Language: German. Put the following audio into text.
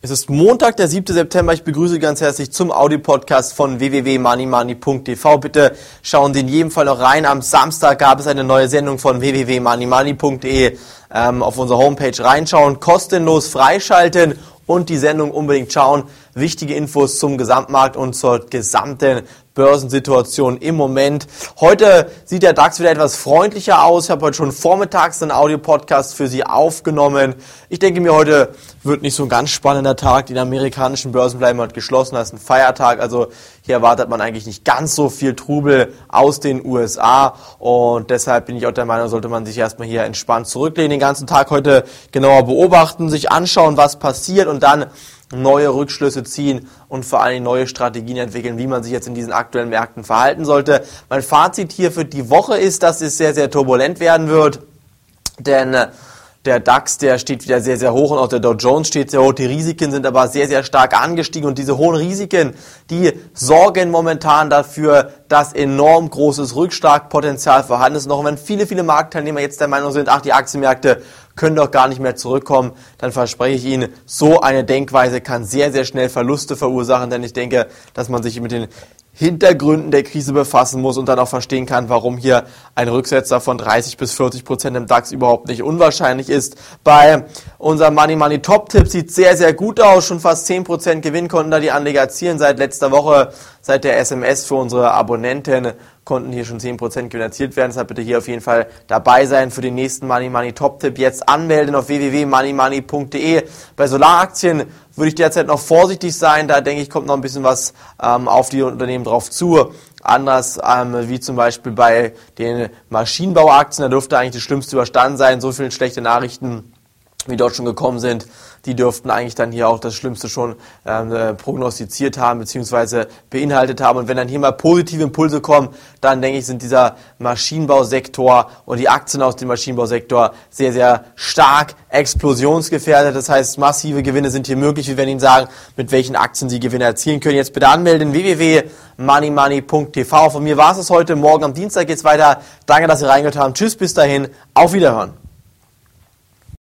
Es ist Montag, der 7. September. Ich begrüße ganz herzlich zum Audio-Podcast von www.moneymoney.tv. Bitte schauen Sie in jedem Fall noch rein. Am Samstag gab es eine neue Sendung von www.moneymoney.de ähm, auf unserer Homepage reinschauen, kostenlos freischalten und die Sendung unbedingt schauen. Wichtige Infos zum Gesamtmarkt und zur gesamten Börsensituation im Moment. Heute sieht der DAX wieder etwas freundlicher aus. Ich habe heute schon vormittags einen Audio-Podcast für Sie aufgenommen. Ich denke mir, heute wird nicht so ein ganz spannender Tag. Die amerikanischen Börsen bleiben heute geschlossen. Das ist ein Feiertag. Also hier erwartet man eigentlich nicht ganz so viel Trubel aus den USA. Und deshalb bin ich auch der Meinung, sollte man sich erstmal hier entspannt zurücklehnen, den ganzen Tag heute genauer beobachten, sich anschauen, was passiert und dann neue Rückschlüsse ziehen und vor allem neue Strategien entwickeln, wie man sich jetzt in diesen aktuellen Märkten verhalten sollte. Mein Fazit hier für die Woche ist, dass es sehr, sehr turbulent werden wird, denn äh, der DAX, der steht wieder sehr, sehr hoch und auch der Dow Jones steht sehr hoch. Die Risiken sind aber sehr, sehr stark angestiegen und diese hohen Risiken, die sorgen momentan dafür, dass enorm großes Rückschlagpotenzial vorhanden ist. Auch wenn viele, viele Marktteilnehmer jetzt der Meinung sind, ach, die Aktienmärkte können doch gar nicht mehr zurückkommen, dann verspreche ich Ihnen, so eine Denkweise kann sehr, sehr schnell Verluste verursachen, denn ich denke, dass man sich mit den Hintergründen der Krise befassen muss und dann auch verstehen kann, warum hier ein Rücksetzer von 30 bis 40 Prozent im DAX überhaupt nicht unwahrscheinlich ist. Bei unserem Money Money Top Tipp sieht sehr, sehr gut aus. Schon fast 10 Prozent Gewinn konnten da die Anleger erzielen seit letzter Woche, seit der SMS für unsere Abonnenten konnten hier schon 10% Gewinn erzielt werden. Deshalb bitte hier auf jeden Fall dabei sein für den nächsten Money Money Top Tipp. Jetzt anmelden auf www.moneymoney.de. Bei Solaraktien würde ich derzeit noch vorsichtig sein. Da denke ich, kommt noch ein bisschen was ähm, auf die Unternehmen drauf zu. Anders ähm, wie zum Beispiel bei den Maschinenbauaktien. Da dürfte eigentlich das Schlimmste überstanden sein. So viele schlechte Nachrichten wie dort schon gekommen sind, die dürften eigentlich dann hier auch das Schlimmste schon ähm, äh, prognostiziert haben bzw. beinhaltet haben. Und wenn dann hier mal positive Impulse kommen, dann denke ich, sind dieser Maschinenbausektor und die Aktien aus dem Maschinenbausektor sehr, sehr stark explosionsgefährdet. Das heißt, massive Gewinne sind hier möglich. Wir werden Ihnen sagen, mit welchen Aktien Sie Gewinne erzielen können. Jetzt bitte anmelden www.moneymoney.tv. Von mir war es heute. Morgen am Dienstag geht's weiter. Danke, dass Sie reingehört haben. Tschüss, bis dahin. Auf Wiederhören.